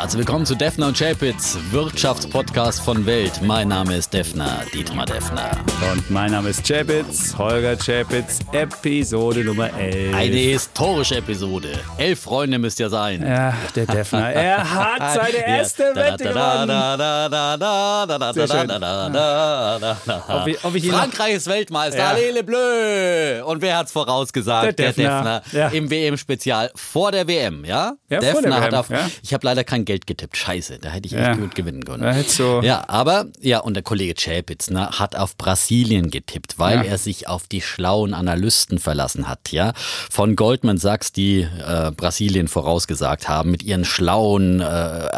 Herzlich willkommen zu Defner und Chapitz, Wirtschaftspodcast von Welt. Mein Name ist Defner, Dietmar Defner. Und mein Name ist Chapitz, Holger Chapitz, Episode Nummer 11. Eine historische Episode. Elf Freunde müsst ihr sein. Ja, der Defner. Er hat seine erste Wette gewonnen. Frankreich ist Weltmeister, ja. Allele bleu. Und wer hat's vorausgesagt? Der Defner. Der Defner ja. Im WM-Spezial vor der WM, ja? ja Defner hat WM, auf. Ja. Ich habe leider kein Geld getippt. Scheiße, da hätte ich echt gut gewinnen können. Ja, so. ja, aber, ja, und der Kollege Chapitz ne, hat auf Brasilien getippt, weil er sich auf die schlauen Analysten verlassen hat, ja? Von Goldman Sachs, die äh, Brasilien vorausgesagt haben, mit ihren schlauen äh,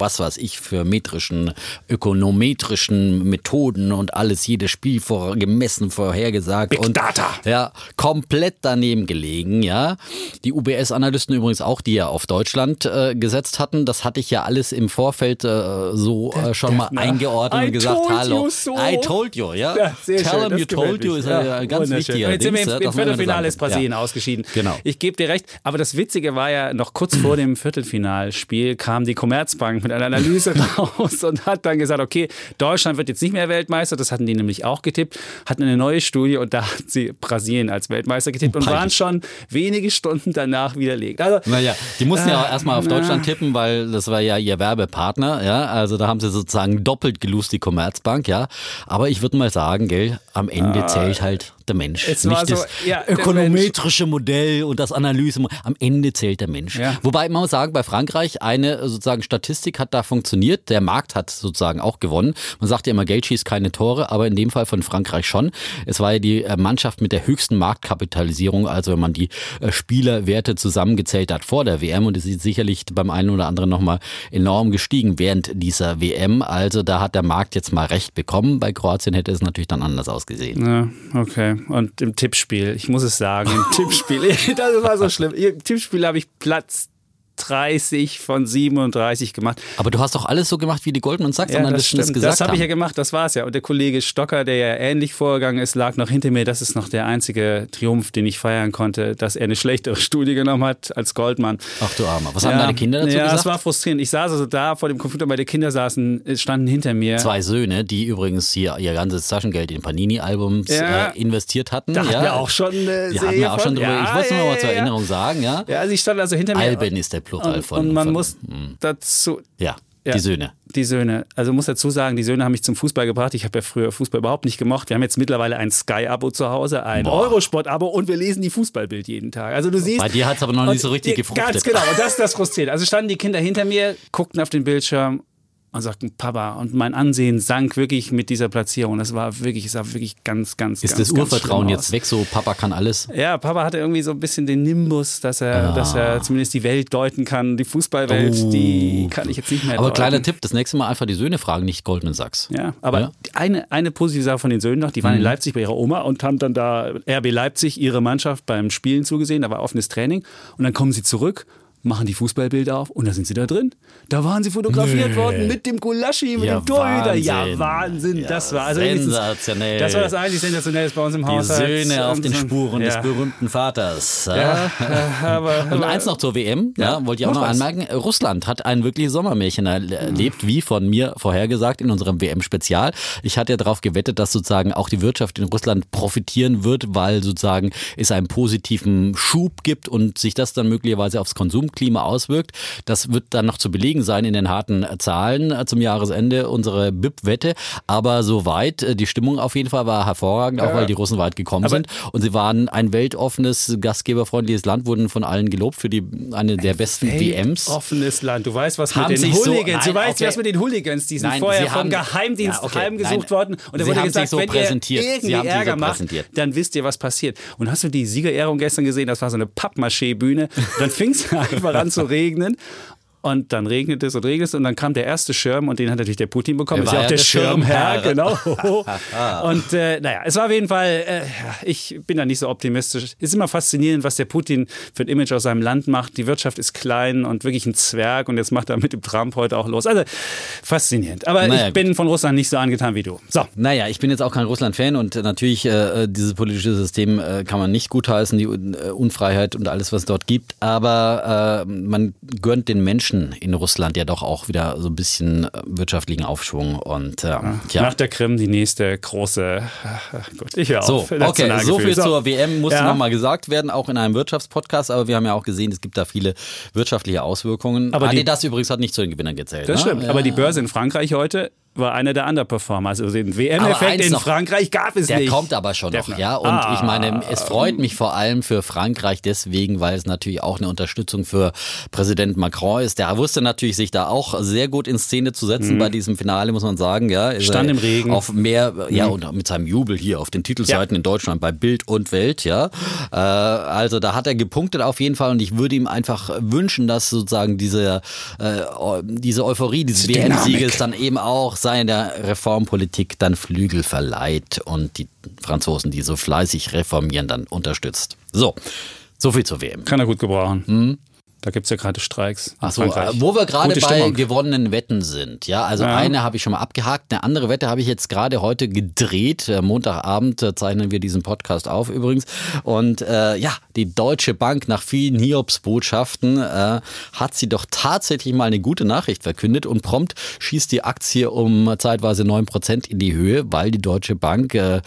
was weiß ich, für metrischen, ökonometrischen Methoden und alles, jedes Spiel vor, gemessen, vorhergesagt. Big und, Data. Ja, komplett daneben gelegen, ja. Die UBS-Analysten übrigens auch, die ja auf Deutschland äh, gesetzt hatten, das hatte ich ja alles im Vorfeld äh, so äh, schon mal eingeordnet I und gesagt, hallo. So. I told you, ja. ja Tell schön, him you told you ist ja, ein ganz wichtiger Jetzt sind wir im, im Viertelfinale ist Brasilien ja. ausgeschieden. Genau. Ich gebe dir recht, aber das Witzige war ja, noch kurz vor dem Viertelfinalspiel kam die Commerzbank mit einer Analyse raus und hat dann gesagt, okay, Deutschland wird jetzt nicht mehr Weltmeister, das hatten die nämlich auch getippt, hatten eine neue Studie und da hat sie Brasilien als Weltmeister getippt und Peinlich. waren schon wenige Stunden danach widerlegt. Also, naja, die mussten äh, ja auch erstmal auf Deutschland tippen, weil das war ja ihr Werbepartner, ja, also da haben sie sozusagen doppelt gelust, die Commerzbank, ja, aber ich würde mal sagen, gell, am Ende Ah. zählt halt der Mensch. Es nicht so, das ja, ökonometrische Modell und das Analyse. Am Ende zählt der Mensch. Ja. Wobei man muss sagen, bei Frankreich eine sozusagen Statistik hat da funktioniert. Der Markt hat sozusagen auch gewonnen. Man sagt ja immer, Geld schießt keine Tore, aber in dem Fall von Frankreich schon. Es war ja die äh, Mannschaft mit der höchsten Marktkapitalisierung, also wenn man die äh, Spielerwerte zusammengezählt hat vor der WM und es ist sicherlich beim einen oder anderen nochmal enorm gestiegen während dieser WM. Also da hat der Markt jetzt mal recht bekommen. Bei Kroatien hätte es natürlich dann anders ausgesehen. Ja, okay. Und im Tippspiel, ich muss es sagen, im Tippspiel, das war so schlimm. Im Tippspiel habe ich Platz 30 von 37 gemacht. Aber du hast doch alles so gemacht, wie die Goldman Sachs Ja, das stimmt. gesagt Das habe ich ja gemacht, das war es ja. Und der Kollege Stocker, der ja ähnlich vorgegangen ist, lag noch hinter mir. Das ist noch der einzige Triumph, den ich feiern konnte, dass er eine schlechtere Studie genommen hat als Goldman. Ach du Armer. Was haben deine Kinder dazu ja, gesagt? das war frustrierend. Ich saß also da vor dem Computer, meine Kinder saßen, standen hinter mir. Zwei Söhne, die übrigens hier ihr ganzes Taschengeld in Panini-Albums Ja. äh, investiert hatten. Da hatten ja. wir auch schon eine Die hatten wir auch schon drüber. Ja, ich wollte es nur ja, mal zur ja, ja. Erinnerung sagen, ja. Ja, sie standen also hinter mir. Alben ist der Plural und, von. und man von, muss hm. dazu, Ja, Ja. die Söhne. die Söhne. Also muss dazu sagen, die Söhne haben mich zum Fußball gebracht. Ich habe ja früher Fußball überhaupt nicht gemocht. Wir haben jetzt mittlerweile ein Sky-Abo zu Hause, ein. Eurosport-Abo und wir lesen die Fußballbild jeden Tag. Also du siehst. Bei dir hat es aber noch nicht so richtig gefruchtet. Ganz genau. Und das ist das frustrierend. Also standen die Kinder hinter mir, guckten auf den Bildschirm und sagten Papa. Und mein Ansehen sank wirklich mit dieser Platzierung. Das war wirklich, es sah wirklich ganz, ganz, Ist ganz, das Urvertrauen jetzt weg, so Papa kann alles? Ja, Papa hatte irgendwie so ein bisschen den Nimbus, dass er, Ah. dass er zumindest die Welt deuten kann. Die Fußballwelt, Oh. die kann ich jetzt nicht mehr Aber deuten. kleiner Tipp, das nächste Mal einfach die Söhne fragen, nicht Goldman Sachs. Ja, aber Ja. Mhm. eine, eine positive Sache von den Söhnen noch, die waren in Leipzig bei ihrer Oma und haben dann da RB Leipzig ihre Mannschaft beim Spielen zugesehen, da war offenes Training und dann kommen sie zurück, machen die Fußballbilder auf und da sind sie da drin. Da waren sie fotografiert Nee. worden mit dem Gulaschi, mit Ja, dem Torhüter. Ja, Wahnsinn. Wahnsinn, Ja, das war also sensationell. Das war das eigentlich sensationelle bei uns im Die Haushalt. Söhne auf den Spuren ja. des berühmten Vaters. Äh, aber, Und eins noch zur WM, ja, wollte ich auch noch noch anmerken. Russland hat ein wirkliches Sommermärchen erlebt, wie von mir vorhergesagt in unserem WM-Spezial. Ich hatte ja darauf gewettet, dass sozusagen auch die Wirtschaft in Russland profitieren wird, weil sozusagen es einen positiven Schub gibt und sich das dann möglicherweise aufs Konsumklima auswirkt. Das wird dann noch zu belegen sein in den harten äh, Zahlen äh, zum Jahresende, unsere BIP-Wette. Aber soweit, äh, die Stimmung auf jeden Fall war hervorragend, auch weil die Russen weit gekommen Aber- sind. Und sie waren ein weltoffenes, gastgeberfreundliches Land, wurden von allen gelobt für die, eine der besten WMs. Offenes Land. Du weißt, was Haben mit den sich so- Hooligans, du Nein, weißt, okay. was mit den Hooligans, die sind Nein, vorher vom haben- Geheimdienst Ja, okay, heimgesucht nein. worden. Und da wurde gesagt, so wenn präsentiert. ihr irgendwie sich so Ärger macht, dann wisst ihr, was passiert. Und hast du die Siegerehrung gestern gesehen? Das war so eine Pappmaché-Bühne. Dann fing es an zu regnen. Und dann regnet es und regnet es und dann kam der erste Schirm und den hat natürlich der Putin bekommen. Er Ist ja auch ja der, der Schirmherr, Schirmherr. genau. und äh, naja, es war auf jeden Fall, äh, ich bin da nicht so optimistisch. Es ist immer faszinierend, was der Putin für ein Image aus seinem Land macht. Die Wirtschaft ist klein und wirklich ein Zwerg und jetzt macht er mit dem Trump heute auch los. Also faszinierend. Aber Naja, ich bin von Russland nicht so angetan wie du. So. Naja, ich bin jetzt auch kein Russland-Fan und natürlich äh, dieses politische System äh, kann man nicht gutheißen, die äh, Unfreiheit und alles, was es dort gibt. Aber äh, man gönnt den Menschen wünschen in Russland ja doch auch wieder so ein bisschen äh, wirtschaftlichen Aufschwung. Und äh, ja. Nach der Krim die nächste große. Gut, ich höre So, auf. okay, so viel So. zur WM musste Ja. nochmal gesagt werden, auch in einem Wirtschaftspodcast, aber wir haben ja auch gesehen, es gibt da viele wirtschaftliche Auswirkungen. Aber die- Adidas übrigens hat nicht zu den Gewinnern gezählt. Das ne? stimmt. Aber die Börse in Frankreich heute war einer der Underperformer. Also den WM-Effekt in noch, Frankreich gab es Der nicht. kommt aber schon Der- noch, ja. Und Ah. ich meine, es freut mich vor allem für Frankreich deswegen, weil es natürlich auch eine Unterstützung für Präsident Macron ist. Der wusste natürlich, sich da auch sehr gut in Szene zu setzen bei diesem Finale, muss man sagen, ja. Mhm. Stand im Regen. Mhm. Auf mehr, ja, und mit seinem Jubel hier auf den Titelseiten in Deutschland bei Bild und Welt, ja. Äh, also da hat er gepunktet auf jeden Fall und ich würde ihm einfach wünschen, dass sozusagen diese, äh, diese Euphorie dieses Diese WM-Sieges dann eben auch seiner Reformpolitik dann Flügel verleiht und die Franzosen, die so fleißig reformieren, dann unterstützt. So, so viel zur WM. Kann er gut gebrauchen. Da gibt es ja gerade Streiks. in Achso, Frankreich. wo wir gerade bei gewonnenen Wetten sind. Ja, also Ja. eine habe ich schon mal abgehakt, eine andere Wette habe ich jetzt gerade heute gedreht. Äh, Montagabend äh, zeichnen wir diesen Podcast auf übrigens. Und äh, ja, die Deutsche Bank nach vielen Hiobsbotschaften äh, hat sie doch tatsächlich mal eine gute Nachricht verkündet und prompt schießt die Aktie um zeitweise 9% in die Höhe, weil die Deutsche Bank äh,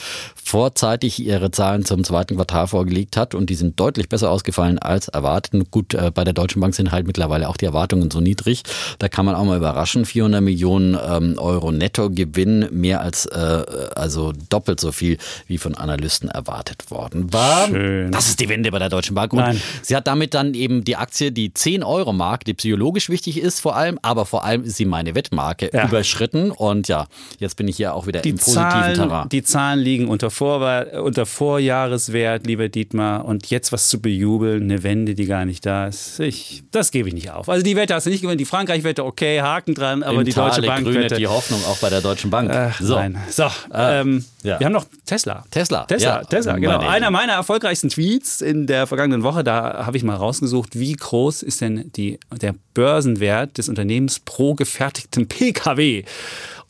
vorzeitig ihre Zahlen zum zweiten Quartal vorgelegt hat und die sind deutlich besser ausgefallen als erwartet. Gut, äh, bei der Deutschen Bank sind halt mittlerweile auch die Erwartungen so niedrig. Da kann man auch mal überraschen. 400 Millionen ähm, Euro Nettogewinn, mehr als äh, also doppelt so viel wie von Analysten erwartet worden war. Schön. Das ist die Wende bei der Deutschen Bank. Und Nein. sie hat damit dann eben die Aktie, die 10 Euro Mark, die psychologisch wichtig ist vor allem, aber vor allem ist sie meine Wettmarke Ja. überschritten. Und ja, jetzt bin ich hier auch wieder die im positiven Zahlen, Terrain. die Zahlen liegen unter, Vorwahl, unter Vorjahreswert, lieber Dietmar. Und jetzt was zu bejubeln, eine Wende, die gar nicht da ist. Ich, das gebe ich nicht auf. Also die Wette hast du nicht gewonnen. Die Frankreich-Wette, okay, Haken dran, aber Im die Deutsche Tale Bank-Wette. grünet die Hoffnung auch bei der Deutschen Bank. Ach, so. Nein. So, ähm, ja. wir haben noch Tesla. Tesla, Tesla, ja. Tesla, genau. Meine- Einer meiner erfolgreichsten Tweets in der vergangenen Woche, da habe ich mal rausgesucht, wie groß ist denn die, der Börsenwert des Unternehmens pro gefertigten Pkw?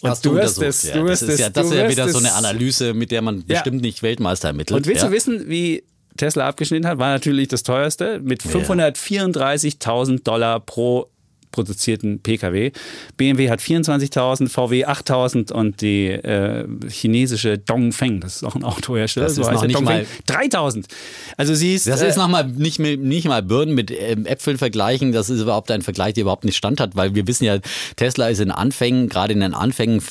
Und Hast du wirst es, ja. du das wirst ist es, ja, das ist ja wieder so eine Analyse, mit der man Ja. bestimmt nicht Weltmeister ermittelt. Und willst du wissen, wie Tesla abgeschnitten hat? War natürlich das teuerste mit 534.000 Dollar pro produzierten Pkw. BMW hat 24.000, VW 8.000 und die äh, chinesische Dongfeng, das ist auch ein Autohersteller, Das so ist heißt noch nicht Dongfeng, mal- 3.000. Also sie ist, Das äh, ist nochmal nicht, nicht mal Birnen mit ähm, Äpfeln vergleichen. Das ist überhaupt ein Vergleich, der überhaupt nicht stand hat, weil wir wissen ja, Tesla ist in Anfängen, gerade in den Anfängen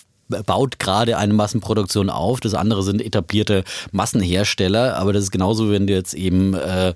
baut gerade eine Massenproduktion auf. Das andere sind etablierte Massenhersteller. Aber das ist genauso, wenn du jetzt eben äh,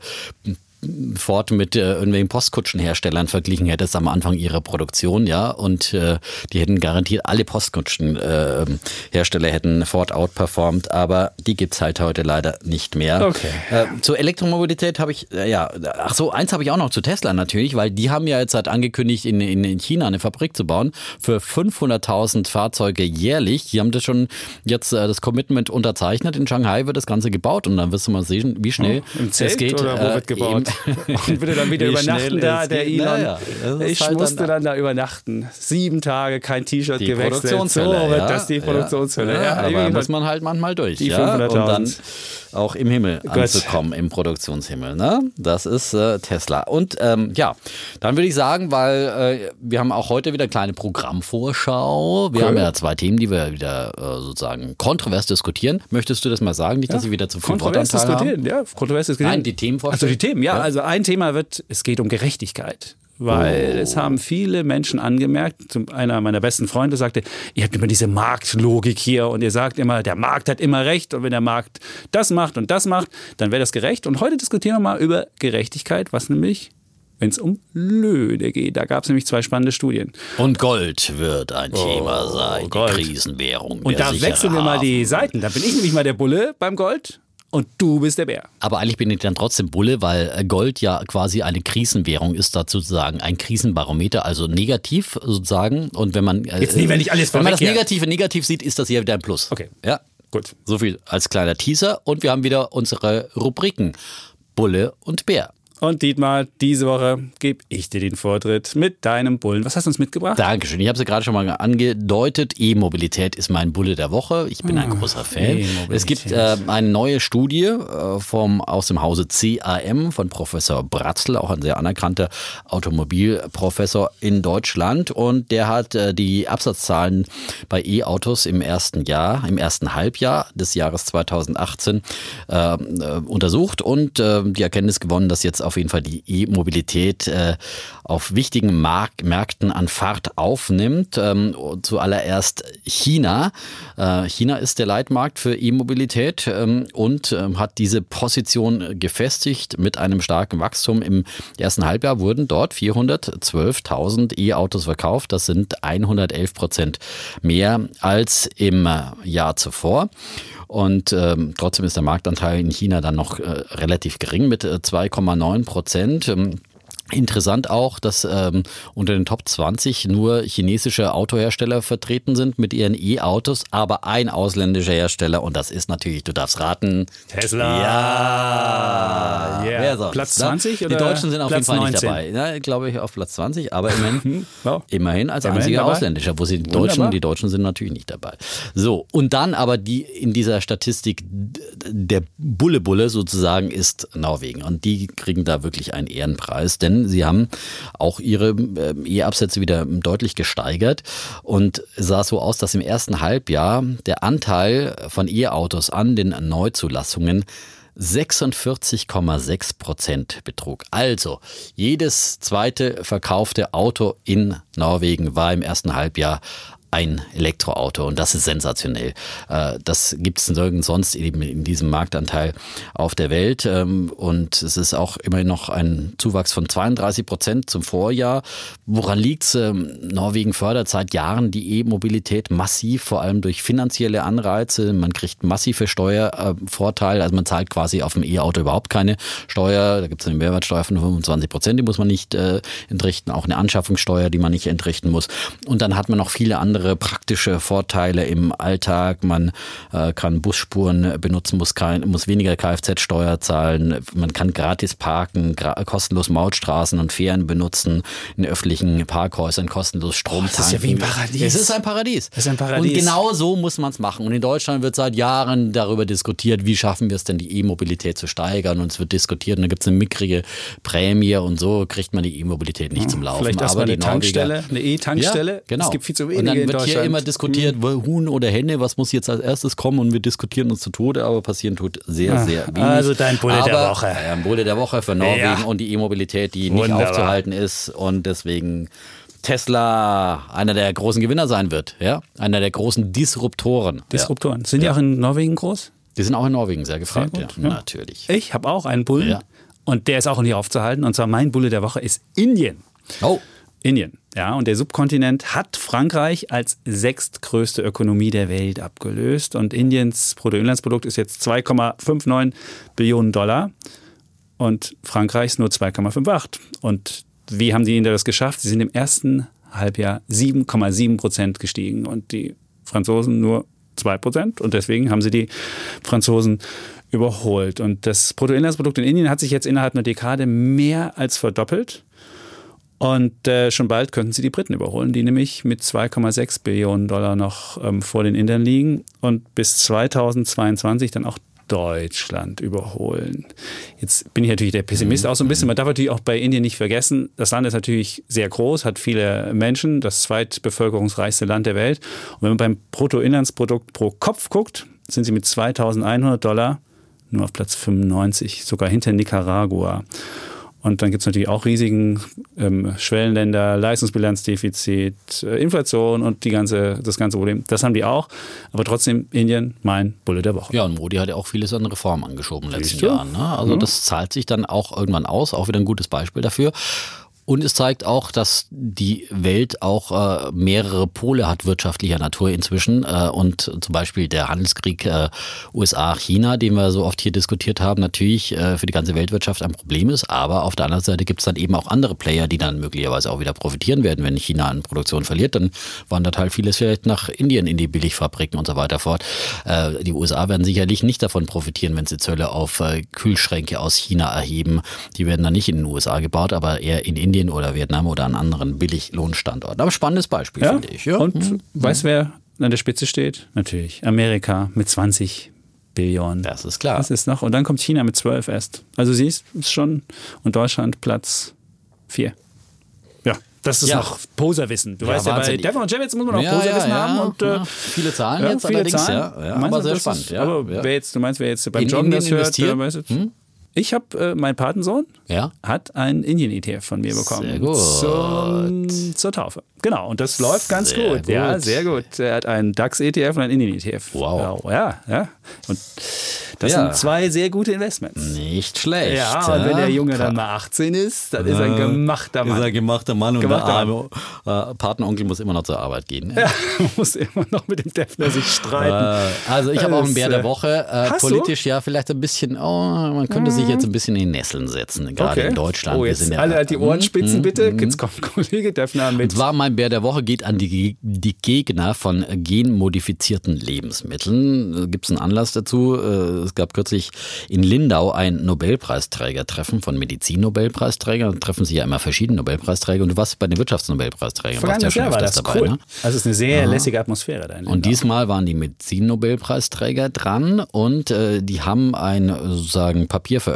Ford mit äh, irgendwelchen Postkutschenherstellern verglichen hättest am Anfang ihrer Produktion, ja, und äh, die hätten garantiert alle Postkutschenhersteller äh, hätten Ford outperformed, aber die gibt's halt heute leider nicht mehr. Okay. Äh, zur Elektromobilität habe ich, äh, ja, ach so, eins habe ich auch noch zu Tesla natürlich, weil die haben ja jetzt halt angekündigt, in, in, in China eine Fabrik zu bauen für 500.000 Fahrzeuge jährlich. Die haben das schon jetzt äh, das Commitment unterzeichnet. In Shanghai wird das Ganze gebaut und dann wirst du mal sehen, wie schnell Zelt es geht. oder wo äh, wird gebaut? Und würde dann wieder Wie übernachten da, der geht. Elon. Naja, ich halt musste dann- dann, da übernachten. Sieben Tage kein T-Shirt die gewechselt. So Produktionshölle. wird ja, das die Produktionshölle. Ja, Ja, aber muss man halt manchmal durch. Die ja, und 500.000. dann auch im Himmel anzukommen, im Produktionshimmel. Ne? Das ist äh, Tesla. Und ähm, ja, dann würde ich sagen, weil äh, wir haben auch heute wieder eine kleine Programmvorschau. Wir Cool. haben ja zwei Themen, die wir wieder äh, sozusagen kontrovers diskutieren. Möchtest du das mal sagen? Nicht, dass ich wieder zu viel Kontrovers diskutieren, ja, kontrovers diskutieren. Nein, die Themen Also die Themen, Ja. Also ein Thema wird, es geht um Gerechtigkeit. Weil Oh. es haben viele Menschen angemerkt, zum, einer meiner besten Freunde sagte, ihr habt immer diese Marktlogik hier und ihr sagt immer, der Markt hat immer recht und wenn der Markt das macht und das macht, dann wäre das gerecht. Und heute diskutieren wir mal über Gerechtigkeit, was nämlich, wenn es um Löhne geht, da gab es nämlich zwei spannende Studien. Und Gold wird ein Thema sein, Oh, Gold. die Krisenwährung. Und da wechseln wir mal die Seiten. Da bin ich nämlich mal der Bulle beim Gold und du bist der Bär. Aber eigentlich bin ich dann trotzdem Bulle, weil äh, Gold ja quasi eine Krisenwährung ist, dazu sozusagen ein Krisenbarometer, also negativ sozusagen. Und wenn man äh, Jetzt nehmen wir nicht alles wenn man das. Negative negativ sieht, ist das hier wieder ein Plus. Okay. Ja, Gut. so viel als kleiner Teaser. Und wir haben wieder unsere Rubriken Bulle und Bär. Und Dietmar, diese Woche gebe ich dir den Vortritt mit deinem Bullen. Was hast du uns mitgebracht? Dankeschön. Ich habe es ja gerade schon mal angedeutet. E-Mobilität ist mein Bulle der Woche. Ich bin ein ah, großer Fan. Es gibt äh, eine neue Studie äh, vom, aus dem Hause CAM von Professor Bratzl, auch ein sehr anerkannter Automobilprofessor in Deutschland. Und der hat äh, die Absatzzahlen bei E-Autos im ersten Jahr, im ersten Halbjahr des Jahres 2018 äh, äh, untersucht und äh, die Erkenntnis gewonnen, dass jetzt auf auf jeden Fall die E-Mobilität äh, auf wichtigen Mark Märkten an Fahrt aufnimmt. Ähm, zuallererst China. Äh, China ist der Leitmarkt für E-Mobilität ähm, und äh, hat diese Position gefestigt mit einem starken Wachstum. Im ersten Halbjahr wurden dort 412.000 E-Autos verkauft. Das sind 111 Prozent mehr als im Jahr zuvor. Und ähm, trotzdem ist der Marktanteil in China dann noch äh, relativ gering mit äh, 2,9 Prozent. Ähm, Interessant auch, dass ähm, unter den Top 20 nur chinesische Autohersteller vertreten sind mit ihren E-Autos, aber ein ausländischer Hersteller und das ist natürlich, du darfst raten. Tesla. Ja. Yeah. Wer sonst? Platz 20 ne? oder Die Deutschen sind auf Platz jeden Fall 19. nicht dabei. Ja, glaube ich auf Platz 20, aber immerhin, wow. immerhin als Immerhin einziger dabei. ausländischer, wo sie die Wunderbar. Deutschen, die Deutschen sind natürlich nicht dabei. So, und dann aber die in dieser Statistik der Bulle-Bulle sozusagen ist Norwegen und die kriegen da wirklich einen Ehrenpreis, denn sie haben auch ihre äh, E-Absätze wieder deutlich gesteigert und sah so aus, dass im ersten Halbjahr der Anteil von E-Autos an den Neuzulassungen 46,6 Prozent betrug. Also jedes zweite verkaufte Auto in Norwegen war im ersten Halbjahr ein Elektroauto und das ist sensationell. Äh, Das gibt es nirgends sonst eben in diesem Marktanteil auf der Welt ähm, und es ist auch immerhin noch ein Zuwachs von 32 Prozent zum Vorjahr. Woran liegt's? Ähm, Norwegen fördert seit Jahren die E-Mobilität massiv, vor allem durch finanzielle Anreize. Man kriegt massive Steuervorteile, also man zahlt quasi auf dem E-Auto überhaupt keine Steuer. Da gibt es eine Mehrwertsteuer von 25 Prozent, die muss man nicht äh, entrichten, auch eine Anschaffungssteuer, die man nicht entrichten muss. Und dann hat man noch viele andere praktische Vorteile im Alltag. Man äh, kann Busspuren benutzen, muss, kein, muss weniger Kfz-Steuer zahlen. Man kann gratis parken, gra kostenlos Mautstraßen und Fähren benutzen, in öffentlichen Parkhäusern kostenlos Strom das ist ja wie ein Paradies. Es ist ein Paradies. Das ist ein Paradies. Und genau so muss man es machen. Und in Deutschland wird seit Jahren darüber diskutiert, wie schaffen wir es denn, die E-Mobilität zu steigern. Und es wird diskutiert und da gibt es eine mickrige Prämie und so kriegt man die E-Mobilität nicht zum Laufen. Vielleicht erstmal eine Tankstelle, eine E-Tankstelle. ja, genau. Es gibt viel zu wenige in wird hier immer diskutiert, wo- Huhn oder Henne, was muss jetzt als erstes kommen und wir diskutieren uns zu Tode, aber passieren tut sehr, sehr wenig. also dein Bulle aber, der Woche. Ja, ein Bulle der Woche für Norwegen Ja. und die E-Mobilität, die nicht Wunderbar. aufzuhalten ist und deswegen Tesla einer der großen Gewinner sein wird, ja, einer der großen Disruptoren. Ja. Disruptoren. Sind die auch in Norwegen groß? Die sind auch in Norwegen sehr gefragt, Sehr ja. gut, ja. natürlich. Ich habe auch einen Bullen Ja. und der ist auch nicht aufzuhalten. Und zwar mein Bulle der Woche ist Indien. Oh, Indien. Ja, und der Subkontinent hat Frankreich als sechstgrößte Ökonomie der Welt abgelöst. Und Indiens Bruttoinlandsprodukt ist jetzt 2,59 Billionen Dollar und Frankreichs nur 2,58. Und wie haben die Inder das geschafft? Sie sind im ersten Halbjahr 7,7 Prozent gestiegen und die Franzosen nur 2 Prozent. Und deswegen haben sie die Franzosen überholt. Und das Bruttoinlandsprodukt in Indien hat sich jetzt innerhalb einer Dekade mehr als verdoppelt. Und äh, schon bald könnten sie die Briten überholen, die nämlich mit 2,6 Billionen Dollar noch ähm, vor den Indern liegen und bis 2022 dann auch Deutschland überholen. Jetzt bin ich natürlich der Pessimist auch so ein bisschen. Man darf natürlich auch bei Indien nicht vergessen, das Land ist natürlich sehr groß, hat viele Menschen, das zweitbevölkerungsreichste Land der Welt. Und wenn man beim Bruttoinlandsprodukt pro Kopf guckt, sind sie mit 2100 Dollar nur auf Platz 95, sogar hinter Nicaragua. Und dann gibt es natürlich auch Risiken, ähm, Schwellenländer, Leistungsbilanzdefizit, äh, Inflation und die ganze, das ganze Problem. Das haben die auch. Aber trotzdem Indien mein Bulle der Woche. Ja, und Modi hat ja auch vieles an Reformen angeschoben in den letzten? Jahren. Ne? Also das zahlt sich dann auch irgendwann aus, auch wieder ein gutes Beispiel dafür. Und es zeigt auch, dass die Welt auch äh, mehrere Pole hat wirtschaftlicher Natur inzwischen. Äh, und zum Beispiel der Handelskrieg äh, USA-China, den wir so oft hier diskutiert haben, natürlich äh, für die ganze Weltwirtschaft ein Problem ist. Aber auf der anderen Seite gibt es dann eben auch andere Player, die dann möglicherweise auch wieder profitieren werden. Wenn China an Produktion verliert, dann wandert halt vieles vielleicht nach Indien in die Billigfabriken und so weiter fort. Äh, die USA werden sicherlich nicht davon profitieren, wenn sie Zölle auf äh, Kühlschränke aus China erheben. Die werden dann nicht in den USA gebaut, aber eher in Indien oder Vietnam oder an anderen Billiglohnstandorten. Aber spannendes Beispiel, Ja? finde ich. Ja. Und Mhm. weißt wer an der Spitze steht? Natürlich Amerika mit 20 Billionen. Das ist klar. Das ist noch. Und dann kommt China mit 12 erst. Also siehst ist schon. Und Deutschland Platz 4. Ja, das ist Ja. noch Poserwissen. Du Ja, weißt ja, bei. Devon und Javits muss man auch Poserwissen haben. Und, äh, ja. Viele Zahlen ja, jetzt viele allerdings, Zahlen. ja. ja aber du, sehr spannend. Ist, ja. aber ja. wer jetzt, du meinst, wer jetzt beim In Joggen Indien das hört, investieren? der weiß jetzt, Hm? Ich habe, äh, mein Patensohn ja. hat einen Indien-ETF von mir bekommen. Sehr gut. Zum, zur Taufe. Genau, und das läuft ganz Sehr gut. Ja, gut. sehr gut. Er hat einen DAX-ETF und einen Indien-ETF. Wow. Ja, ja. Und das Ja. sind zwei sehr gute Investments. Nicht schlecht. Ja, und wenn der Junge dann mal 18 ist, dann ist er ein gemachter Ist er Mann. gemachter Mann und Gemachter der arme äh, Patenonkel muss immer noch zur Arbeit gehen. Ja, muss immer noch mit dem Defner sich streiten. Äh, also ich habe auch einen Bär der äh, Woche. Äh, hast du? politisch ja vielleicht ein bisschen, oh, man könnte sich jetzt ein bisschen in Nesseln setzen, gerade in Deutschland. Oh, Wir jetzt sind ja- alle die Ohren Mhm, spitzen, mhm, bitte. mhm. Jetzt kommt Kollege Defner mit. Und zwar mein Bär der Woche geht an die, die Gegner von genmodifizierten Lebensmitteln. Gibt es einen Anlass dazu? Äh, Es gab kürzlich in Lindau ein Nobelpreisträgertreffen von Medizin-Nobelpreisträgern. Da treffen sich ja immer verschiedene Nobelpreisträger. Und du warst bei den Wirtschaftsnobelpreisträgern. warst ja schon das dabei, cool. ne? Also es ist eine sehr lässige Atmosphäre da in Und Lindau. diesmal waren die Medizin-Nobelpreisträger dran und äh, die haben ein äh, sozusagen Papier veröffentlicht.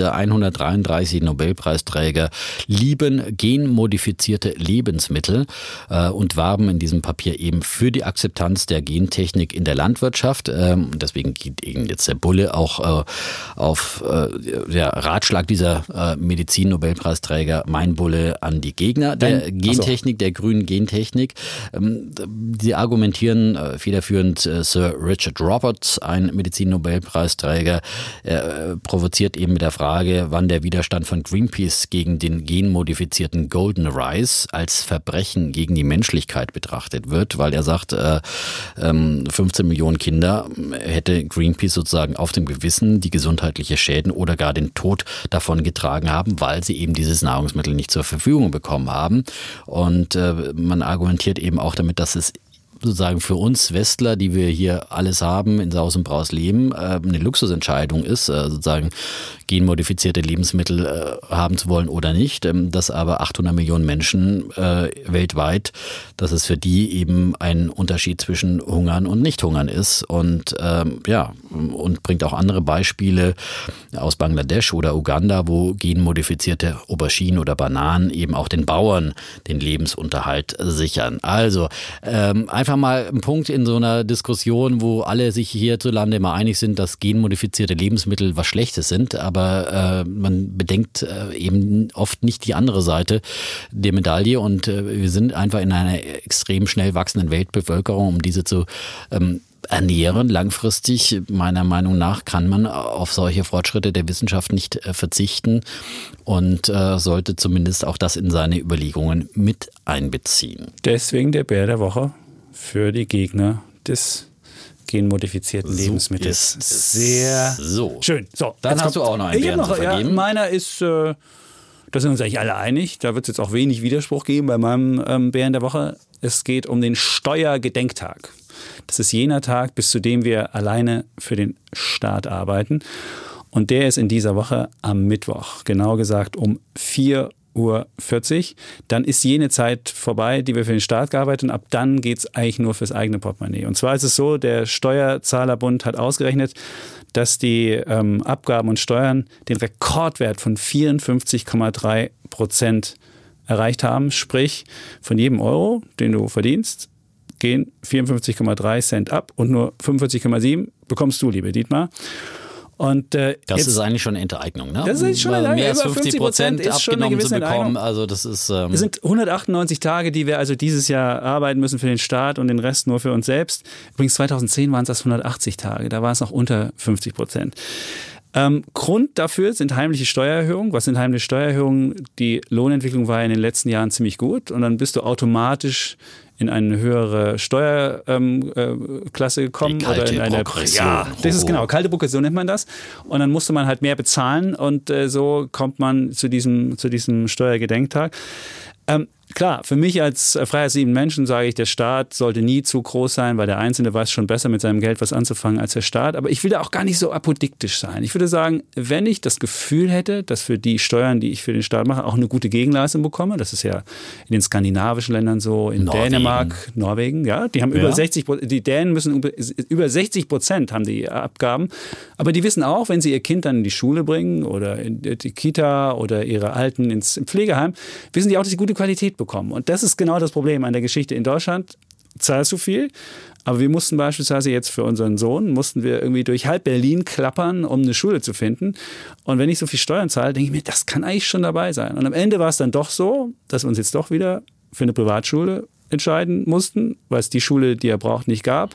Äh, 133 Nobelpreisträger lieben genmodifizierte Lebensmittel äh, und werben in diesem Papier eben für die Akzeptanz der Gentechnik in der Landwirtschaft. Ähm, deswegen geht eben jetzt der Bulle auch äh, auf äh, der Ratschlag dieser äh, Medizin-Nobelpreisträger, mein Bulle an die Gegner der. Gentechnik, der grünen Gentechnik. Ähm, Sie argumentieren äh, federführend äh, Sir Richard Roberts, ein Medizin-Nobelpreisträger, er provoziert eben mit der Frage, wann der Widerstand von Greenpeace gegen den genmodifizierten Golden Rice als Verbrechen gegen die Menschlichkeit betrachtet wird, weil er sagt, äh, ähm, 15 Millionen Kinder äh, hätte Greenpeace sozusagen auf dem Gewissen, die gesundheitliche Schäden oder gar den Tod davon getragen haben, weil sie eben dieses Nahrungsmittel nicht zur Verfügung bekommen haben. Und äh, man argumentiert eben auch damit, dass es sozusagen für uns Westler, die wir hier alles haben, in Saus und Braus leben, äh, eine Luxusentscheidung ist, äh, sozusagen genmodifizierte Lebensmittel äh, haben zu wollen oder nicht, ähm, dass aber 800 Millionen Menschen weltweit, dass es für die eben ein Unterschied zwischen Hungern und Nicht-Hungern ist. Und ähm, ja, und bringt auch andere Beispiele aus Bangladesch oder Uganda, wo genmodifizierte Auberginen oder Bananen eben auch den Bauern den Lebensunterhalt sichern. Also ähm, einfach mal ein Punkt in so einer Diskussion, wo alle sich hierzulande mal einig sind, dass genmodifizierte Lebensmittel was Schlechtes sind, aber äh, man bedenkt äh, eben oft nicht die andere Seite der Medaille. Und äh, wir sind einfach in einer extrem schnell wachsenden Weltbevölkerung, um diese zu ähm, ernähren. Langfristig, meiner Meinung nach, kann man auf solche Fortschritte der Wissenschaft nicht äh, verzichten und äh, sollte zumindest auch das in seine Überlegungen mit einbeziehen. Deswegen der Bär der Woche für die Gegner des genmodifizierten Lebensmittels. ist es. Sehr So. schön. So, Dann hast du auch noch einen hab Bären zu ja, vergeben. Meiner ist, äh, da sind uns eigentlich alle einig. Da wird es jetzt auch wenig Widerspruch geben bei meinem ähm, Bären der Woche. Es geht um den Steuergedenktag. Das ist jener Tag, bis zu dem wir alleine für den Staat arbeiten. Und der ist in dieser Woche am Mittwoch, genau gesagt um 4 Uhr 40. Dann ist jene Zeit vorbei, die wir für den Staat gearbeitet haben. Ab dann geht es eigentlich nur fürs eigene Portemonnaie. Und zwar ist es so, der Steuerzahlerbund hat ausgerechnet, dass die ähm, Abgaben und Steuern den Rekordwert von 54,3 Prozent erreicht haben. Sprich, von jedem Euro, den du verdienst, gehen 54,3 Cent ab und nur 45,7 bekommst du, liebe Dietmar. Und äh, Das jetzt, ist eigentlich schon eine Enteignung, ne? Das ist schon eine Weil Mehr als Enteignung. Über 50 Prozent 50% ist schon eine abgenommen zu bekommen. Enteignung. Also das ist ähm, es sind 198 Tage, die wir also dieses Jahr arbeiten müssen für den Staat und den Rest nur für uns selbst. Übrigens 2010 waren es das 180 Tage, da war es noch unter 50 Prozent. Ähm, Grund dafür sind heimliche Steuererhöhungen. Was sind heimliche Steuererhöhungen? Die Lohnentwicklung war in den letzten Jahren ziemlich gut und dann bist du automatisch in eine höhere Steuerklasse ähm, äh, gekommen oder in eine Progression. Ja, das ist genau kalte Progression nennt man das. Und dann musste man halt mehr bezahlen und äh, so kommt man zu diesem zu diesem Steuergedenktag. Ähm, Klar, für mich als äh, freiheitsliebenden Menschen sage ich, der Staat sollte nie zu groß sein, weil der Einzelne weiß schon besser mit seinem Geld was anzufangen als der Staat. Aber ich will da auch gar nicht so apodiktisch sein. Ich würde sagen, wenn ich das Gefühl hätte, dass für die Steuern, die ich für den Staat mache, auch eine gute Gegenleistung bekomme, das ist ja in den skandinavischen Ländern so, in Norwegen. Dänemark, Norwegen, ja, die haben ja. über 60%, die Dänen müssen über 60 Prozent haben die Abgaben. Aber die wissen auch, wenn sie ihr Kind dann in die Schule bringen oder in die Kita oder ihre Alten ins Pflegeheim, wissen die auch, dass sie gute Qualität bekommen. Und das ist genau das Problem an der Geschichte in Deutschland. Zahlst du viel, aber wir mussten beispielsweise jetzt für unseren Sohn, mussten wir irgendwie durch halb Berlin klappern, um eine Schule zu finden. Und wenn ich so viel Steuern zahle, denke ich mir, das kann eigentlich schon dabei sein. Und am Ende war es dann doch so, dass wir uns jetzt doch wieder für eine Privatschule entscheiden mussten, weil es die Schule, die er braucht, nicht gab.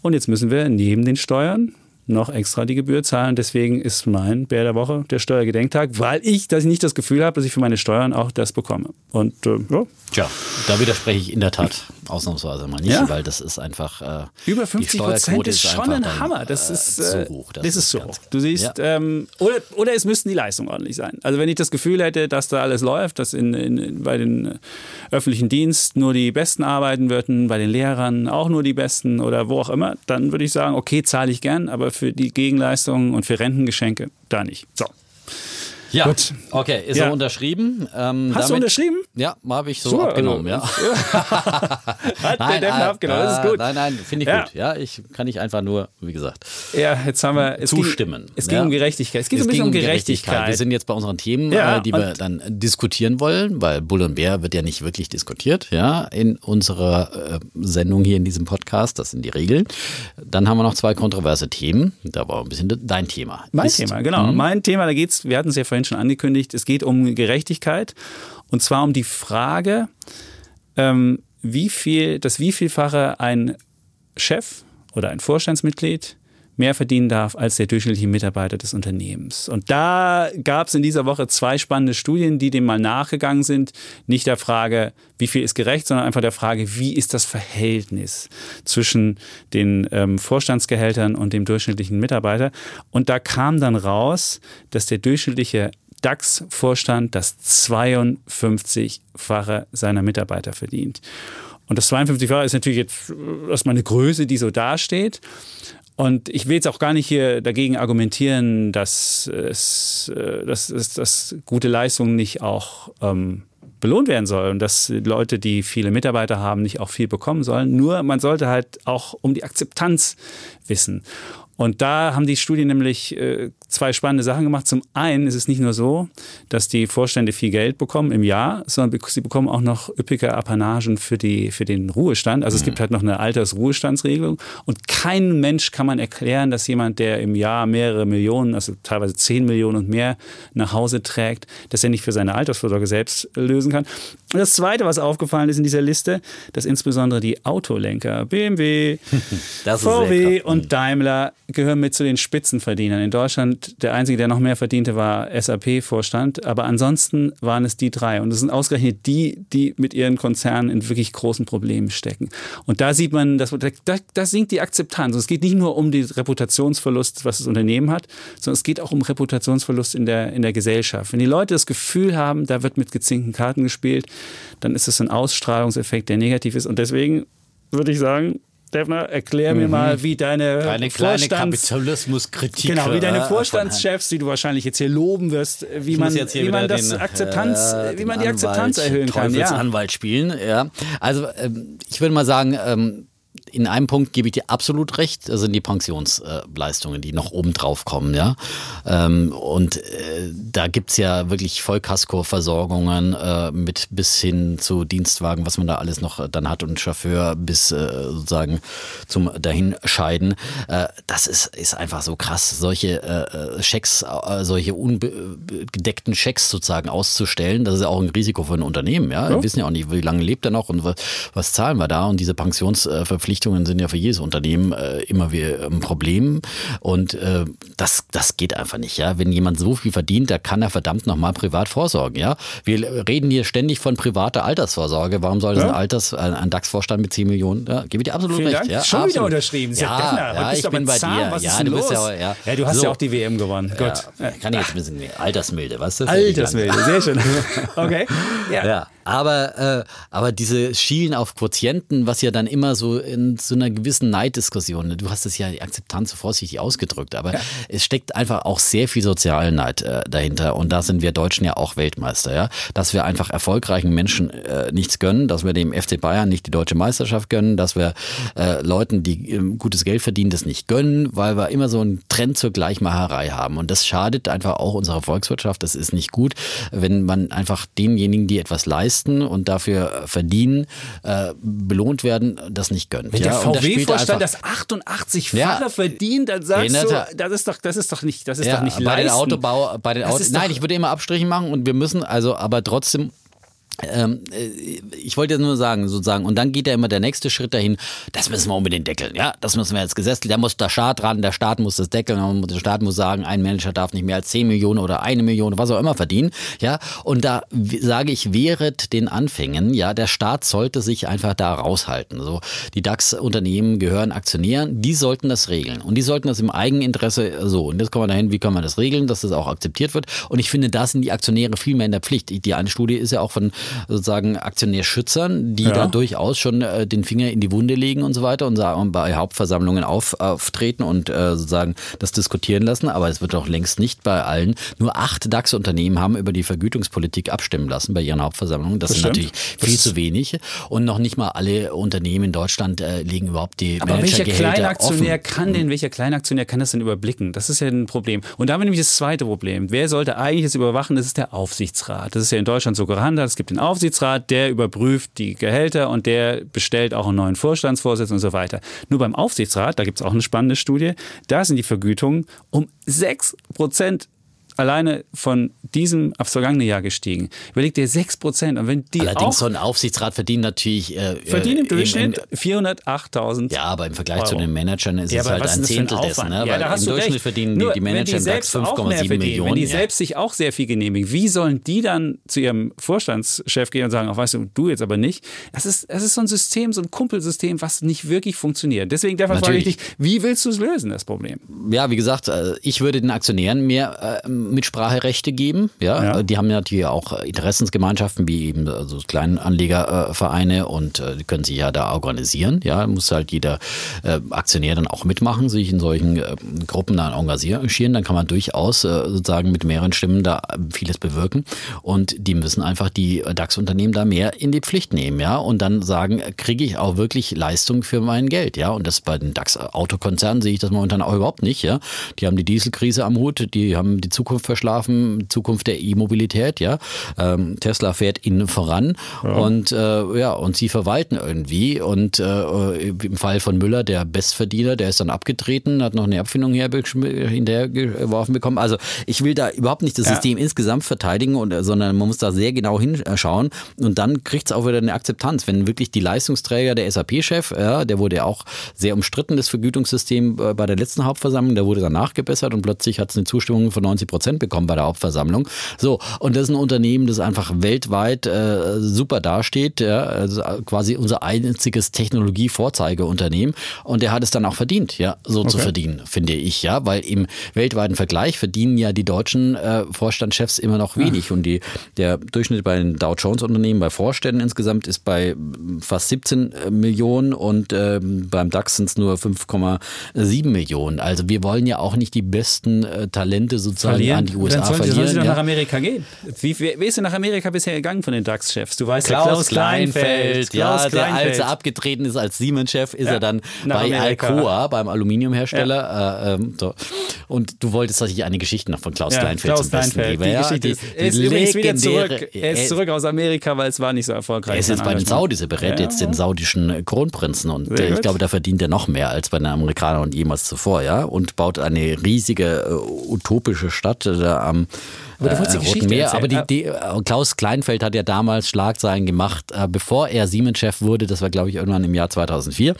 Und jetzt müssen wir neben den Steuern noch extra die Gebühr zahlen. Deswegen ist mein Bär der Woche der Steuergedenktag, weil ich, dass ich nicht das Gefühl habe, dass ich für meine Steuern auch das bekomme. Und äh, ja. Tja, da widerspreche ich in der Tat ausnahmsweise mal nicht, ja? weil das ist einfach äh, über 50 Prozent ist schon ein Hammer. Das äh, ist äh, so hoch. Das, das ist, so hoch. Du siehst, ja. ähm, oder, oder es müssten die Leistungen ordentlich sein. Also wenn ich das Gefühl hätte, dass da alles läuft, dass in, in, bei den öffentlichen Dienst nur die Besten arbeiten würden, bei den Lehrern auch nur die Besten oder wo auch immer, dann würde ich sagen, okay, zahle ich gern, aber für die Gegenleistungen und für Rentengeschenke da nicht. So. Ja, Gut. okay, ist ja. er unterschrieben. Ähm, Hast damit, du unterschrieben? Ja, habe ich so Super, abgenommen, ja. Hat nein, der abgenommen, das ist gut. Nein, nein, finde ich ja. gut. Ja, ich kann ich einfach nur, wie gesagt, ja, jetzt haben wir, es zustimmen. Ging, es ging um Gerechtigkeit. Es geht es ein bisschen um Gerechtigkeit. Gerechtigkeit. Wir sind jetzt bei unseren Themen, äh, die wir dann diskutieren wollen, weil Bull und Bär wird ja nicht wirklich diskutiert, ja, in unserer äh, Sendung hier in diesem Podcast. Das sind die Regeln. Dann haben wir noch zwei kontroverse Themen. Da war ein bisschen dein Thema. Mein Ist, Thema, genau. Mh. Mein Thema, da geht's, wir hatten es ja vorhin vorhin schon angekündigt, es geht um Gerechtigkeit. Und zwar um die Frage, ähm, wie viel, das wievielfache ein Chef oder ein Vorstandsmitglied mehr verdienen darf als der durchschnittliche Mitarbeiter des Unternehmens. Und da gab es in dieser Woche zwei spannende Studien, die dem mal nachgegangen sind. Nicht der Frage, wie viel ist gerecht, sondern einfach der Frage, wie ist das Verhältnis zwischen den ähm, Vorstandsgehältern und dem durchschnittlichen Mitarbeiter. Und da kam dann raus, dass der durchschnittliche DAX-Vorstand das 52-fache seiner Mitarbeiter verdient. Und das 52-fache ist natürlich jetzt erstmal eine Größe, die so dasteht. Und ich will jetzt auch gar nicht hier dagegen argumentieren, dass, es, äh, dass, dass, dass gute Leistungen nicht auch ähm, belohnt werden sollen dass Leute, die viele Mitarbeiter haben, nicht auch viel bekommen sollen. Nur man sollte halt auch um die Akzeptanz wissen. Und da haben die Studien nämlich äh, zwei spannende Sachen gemacht. Zum einen ist es nicht nur so, dass die Vorstände viel Geld bekommen im Jahr, sondern sie bekommen auch noch üppige Apanagen für, die, für den Ruhestand. Also es gibt mhm. halt noch eine Altersruhestandsregelung. Und kein Mensch kann man erklären, dass jemand, der im Jahr mehrere Millionen, also teilweise zehn Millionen und mehr nach Hause trägt, dass er nicht für seine Altersvorsorge selbst lösen kann. Und das Zweite, was aufgefallen ist in dieser Liste, dass insbesondere die Autolenker, BMW, VW und Daimler gehören mit zu den Spitzenverdienern. In Deutschland der einzige, der noch mehr verdiente, war SAP-Vorstand. Aber ansonsten waren es die drei. Und es sind ausgerechnet die, die mit ihren Konzernen in wirklich großen Problemen stecken. Und da sieht man, dass, da, da sinkt die Akzeptanz. Und es geht nicht nur um den Reputationsverlust, was das Unternehmen hat, sondern es geht auch um Reputationsverlust in der, in der Gesellschaft. Wenn die Leute das Gefühl haben, da wird mit gezinkten Karten gespielt, dann ist es ein Ausstrahlungseffekt, der negativ ist. Und deswegen würde ich sagen, Stefner, erklär mhm. mir mal, wie deine Eine kleine Kapitalismuskritik. Genau, wie deine Vorstandschefs, die du wahrscheinlich jetzt hier loben wirst, wie man, wie man das den, Akzeptanz, äh, wie man die Akzeptanz erhöhen kann. Ja. Anwalt spielen, ja. Also ähm, ich würde mal sagen, ähm, in einem Punkt gebe ich dir absolut recht, das sind die Pensionsleistungen, die noch oben drauf kommen, ja. Ähm, und äh, da gibt's ja wirklich Vollkasko-Versorgungen äh, mit bis hin zu Dienstwagen, was man da alles noch dann hat und Chauffeur bis äh, sozusagen zum Dahinscheiden. das ist, ist einfach so krass, solche Schecks, solche ungedeckten Schecks sozusagen auszustellen. Das ist ja auch ein Risiko für ein Unternehmen, ja. ja. Wir wissen ja auch nicht, wie lange lebt er noch und was, was zahlen wir da und diese Pensionsverpflichtungen Verpflichtungen sind ja für jedes Unternehmen äh, immer wieder ein Problem. Und äh, das, das geht einfach nicht. Ja? Wenn jemand so viel verdient, da kann er verdammt nochmal privat vorsorgen. Ja? Wir reden hier ständig von privater Altersvorsorge. Warum soll das ja? ein, Alters, ein, ein DAX-Vorstand mit 10 Millionen? Ja, gebe ich dir absolut Vielen recht. Ja, Schon absolut. wieder unterschrieben. Ja, ja, ja ich bin bei dir. Was ja, du, bist ja, ja, ja, du hast so. ja auch die WM gewonnen. Gott. Kann ich jetzt ein bisschen Altersmilde, weißt du? Altersmilde, sehr schön. okay. Ja. Aber, äh, aber diese Schielen auf Quotienten, was ja dann immer so in so einer gewissen Neiddiskussion, du hast es ja die Akzeptanz so vorsichtig ausgedrückt, aber ja. es steckt einfach auch sehr viel Sozialneid äh, dahinter und da sind wir Deutschen ja auch Weltmeister, ja, dass wir einfach erfolgreichen Menschen äh, nichts gönnen, dass wir dem FC Bayern nicht die deutsche Meisterschaft gönnen, dass wir äh, Leuten, die ähm, gutes Geld verdienen, das nicht gönnen, weil wir immer so einen Trend zur Gleichmacherei haben und das schadet einfach auch unserer Volkswirtschaft, das ist nicht gut, wenn man einfach denjenigen, die etwas leisten, leisten und dafür verdienen, äh, belohnt werden, das nicht gönnt. Wenn ja? der VW-Vorstand das 88-fache ja, verdient, dann sagst du, das ist doch, das ist doch nicht, das ist ja, doch nicht bei leisten. Den Autobau, bei den Autos, nein, ich würde immer Abstriche machen und wir müssen also aber trotzdem ich wollte jetzt nur sagen, sozusagen, und dann geht ja immer der nächste Schritt dahin, das müssen wir unbedingt deckeln, ja, das müssen wir jetzt gesetzlich, da muss der Staat ran, der Staat muss das deckeln, der Staat muss sagen, ein Manager darf nicht mehr als 10 Millionen oder eine Million, was auch immer verdienen, ja, und da sage ich, während den Anfängen, ja, der Staat sollte sich einfach da raushalten, so, die DAX-Unternehmen gehören Aktionären, die sollten das regeln und die sollten das im Eigeninteresse so, und jetzt kommen wir dahin, wie kann man das regeln, dass das auch akzeptiert wird und ich finde, da sind die Aktionäre viel mehr in der Pflicht, die eine Studie ist ja auch von sozusagen Aktionärschützern, die ja. da durchaus schon äh, den Finger in die Wunde legen und so weiter und sagen, bei Hauptversammlungen auf, auftreten und äh, sozusagen das diskutieren lassen. Aber es wird doch längst nicht bei allen. Nur acht DAX-Unternehmen haben über die Vergütungspolitik abstimmen lassen bei ihren Hauptversammlungen. Das, das ist natürlich viel das zu wenig. Und noch nicht mal alle Unternehmen in Deutschland äh, legen überhaupt die Aber welcher Kleinaktionär offen. kann denn, welcher Kleinaktionär kann das denn überblicken? Das ist ja ein Problem. Und da haben wir nämlich das zweite Problem. Wer sollte eigentlich das überwachen? Das ist der Aufsichtsrat. Das ist ja in Deutschland so gehandelt. Es gibt den Aufsichtsrat, der überprüft die Gehälter und der bestellt auch einen neuen Vorstandsvorsitzenden und so weiter. Nur beim Aufsichtsrat, da gibt es auch eine spannende Studie, da sind die Vergütungen um 6 Prozent alleine von diesem aufs vergangene Jahr gestiegen. Überleg dir 6 Prozent. Und wenn die Allerdings so ein Aufsichtsrat verdient natürlich. Äh, verdient im Durchschnitt 408.000. Ja, aber im Vergleich Euro. zu den Managern ist ja, es halt ein Zehntel ein dessen. Ne? Ja, Weil im Durchschnitt recht. verdienen Nur, die Manager im DAX 5,7 Millionen. Wenn die ja. selbst sich auch sehr viel genehmigen, wie sollen die dann zu ihrem Vorstandschef gehen und sagen, ach, weißt du, du jetzt aber nicht? Das ist, das ist so ein System, so ein Kumpelsystem, was nicht wirklich funktioniert. Deswegen davon frage ich dich, wie willst du es lösen, das Problem? Ja, wie gesagt, äh, ich würde den Aktionären mehr äh, Mitspracherechte geben. Ja? ja? Die haben natürlich auch Interessensgemeinschaften wie eben also Kleinanlegervereine und äh, die können sich ja da organisieren. Ja, muss halt jeder äh, Aktionär dann auch mitmachen, sich in solchen äh, Gruppen dann engagieren. Dann kann man durchaus äh, sozusagen mit mehreren Stimmen da vieles bewirken. Und die müssen einfach die DAX-Unternehmen da mehr in die Pflicht nehmen, ja, und dann sagen, kriege ich auch wirklich Leistung für mein Geld, ja. Und das bei den DAX-Autokonzernen sehe ich das momentan auch überhaupt nicht, ja. Die haben die Dieselkrise am Hut, die haben die Zukunft Zukunft verschlafen, Zukunft der E-Mobilität, ja. Ähm, Tesla fährt ihnen voran ja. und äh, ja, und sie verwalten irgendwie. Und äh, im Fall von Müller, der Bestverdiener, der ist dann abgetreten, hat noch eine Abfindung hinterhergeworfen bekommen. Also ich will da überhaupt nicht das ja. System insgesamt verteidigen, und, sondern man muss da sehr genau hinschauen und dann kriegt es auch wieder eine Akzeptanz. Wenn wirklich die Leistungsträger, der SAP-Chef, ja, der wurde ja auch sehr umstritten, das Vergütungssystem äh, bei der letzten Hauptversammlung, der wurde danach gebessert und plötzlich hat es eine Zustimmung von 90 Prozent Prozent bekommen bei der Hauptversammlung. So, und das ist ein Unternehmen, das einfach weltweit äh, super dasteht, ja, also quasi unser einziges Technologie-Vorzeigeunternehmen. Und der hat es dann auch verdient, ja, so okay. zu verdienen, finde ich, ja, weil im weltweiten Vergleich verdienen ja die deutschen äh, Vorstandschefs immer noch wenig. Ach. Und die, der Durchschnitt bei den Dow Jones-Unternehmen, bei Vorständen insgesamt ist bei fast 17 äh, Millionen und äh, beim DAX sind es nur 5,7 Millionen. Also wir wollen ja auch nicht die besten äh, Talente sozusagen verlieren an die USA dann sollte, verlieren. Soll sie doch nach Amerika gehen. Wie, wer, wer ist denn nach Amerika bisher gegangen von den DAX-Chefs? Du weißt Klaus, Klaus Kleinfeld. Klaus ja, Kleinfeld. der als er abgetreten ist als Siemens-Chef, ist ja, er dann bei Amerika. Alcoa, beim Aluminiumhersteller. Ja. Äh, ähm, so. Und du wolltest natürlich eine Geschichte noch von Klaus Kleinfeld Klaus zum Besten Kleinfeld. geben. Die Geschichte die, die er ist übrigens wieder zurück. Er ist zurück aus Amerika, weil es war nicht so erfolgreich. Er ist jetzt bei den Saudis, er berät jetzt den saudischen Kronprinzen und äh, ich glaube, da verdient er noch mehr als bei den Amerikanern und jemals zuvor, ja, und baut eine riesige äh, utopische Stadt da am Aber du wolltest die äh, Geschichte Meer. erzählen. Aber die, Ja. die, äh, Klaus Kleinfeld hat ja damals Schlagzeilen gemacht, äh, bevor er Siemens-Chef wurde. Das war, glaube ich, irgendwann im Jahr 2004.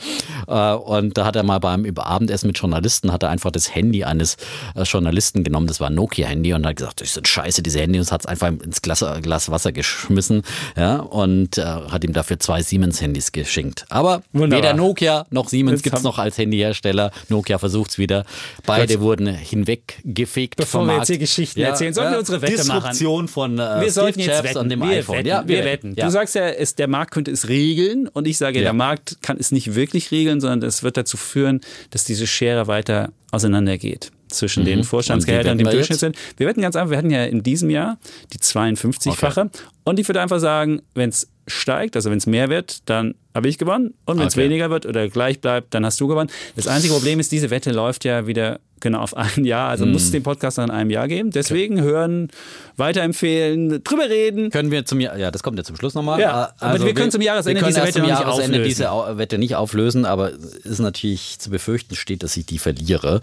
Äh, und da hat er mal beim Abendessen mit Journalisten, hat er einfach das Handy eines Journalisten genommen. Das war ein Nokia-Handy und hat gesagt, das sind scheiße, diese Handys. Und hat es einfach ins Glas, Glas Wasser geschmissen. Ja, und hat ihm dafür zwei Siemens-Handys geschenkt. Aber Wunderbar. weder Nokia noch Siemens gibt es noch als Handyhersteller. Nokia versucht es wieder. Beide Gut. wurden hinweggefegt Bevor vom wir jetzt hier Geschichten erzählen, sollen wir unsere Wette machen? Disruption von äh, wir Steve sollten jetzt Jobs wetten. und dem wir iPhone. Wetten. Ja, wir, wetten. Ja. Du sagst ja, es, der Markt könnte es regeln und ich sage, Ja. der Markt kann es nicht wirklich regeln, sondern es wird dazu führen, dass diese Schere weiter auseinandergeht zwischen den Vorstandsgehältern und, Mhm. Dem wir Durchschnittswert. Wir wetten ganz einfach, wir hatten ja in diesem Jahr die 52-fache und ich würde einfach sagen, wenn es steigt, also wenn es mehr wird, dann habe ich gewonnen und wenn es Okay. weniger wird oder gleich bleibt, dann hast du gewonnen. Das einzige Problem ist, diese Wette läuft ja wieder genau auf ein Jahr, also muss es Mhm. den Podcast in einem Jahr geben. Deswegen hören, weiterempfehlen, drüber reden. Können wir zum ja, das kommt ja zum Schluss nochmal. Ja, Äh, aber wir können zum Jahresende wir können diese Wette zum noch nicht Jahresende auflösen. diese Wette nicht auflösen, aber es ist natürlich zu befürchten steht, dass ich die verliere.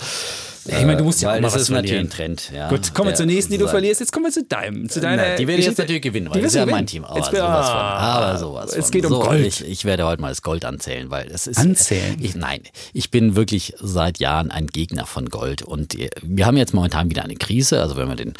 Ja, ich meine, du musst ja Weil auch mal das was ist natürlich verlieren. ein Trend. Ja, Gut, kommen wir zur nächsten, die du sozusagen- verlierst. Jetzt kommen wir zu deinem, zu deiner Nein, die werde ich jetzt natürlich gewinnen, weil das ist ja mein Team. Aber Jetzt- sowas von. ah, Aber sowas Es geht um so, Gold. Ich, ich werde heute mal das Gold anzählen, weil es ist. Anzählen? Ich, nein, ich bin wirklich seit Jahren ein Gegner von Gold. Und äh, wir haben jetzt momentan wieder eine Krise. Also wenn man den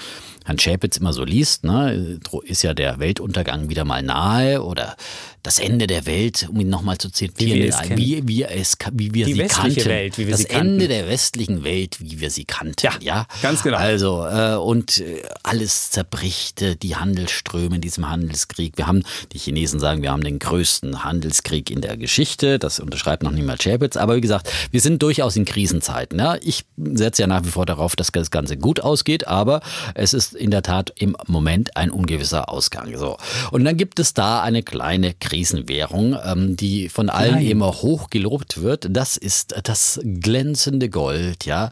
Herrn Schäpitz immer so liest, ne, ist ja der Weltuntergang wieder mal nahe oder das Ende der Welt, um ihn nochmal zu zitieren, wir es wie, wie, es, wie wir Die sie kannten. Welt, wie wir das sie kannten. Ende der westlichen Welt, wie wir sie kannten. Ja, Ja, ganz genau. Also, äh, und äh, alles zerbricht, äh, die Handelsströme in diesem Handelskrieg. Wir haben, die Chinesen sagen, wir haben den größten Handelskrieg in der Geschichte. Das unterschreibt noch niemand Schäpitz. Aber wie gesagt, wir sind durchaus in Krisenzeiten. Ja? Ich setze ja nach wie vor darauf, dass das Ganze gut ausgeht, aber es ist in der Tat im Moment ein ungewisser Ausgang. So. Und dann gibt es da eine kleine Krisenwährung, ähm, die von allen Nein. immer hoch gelobt wird. Das ist das glänzende Gold, ja,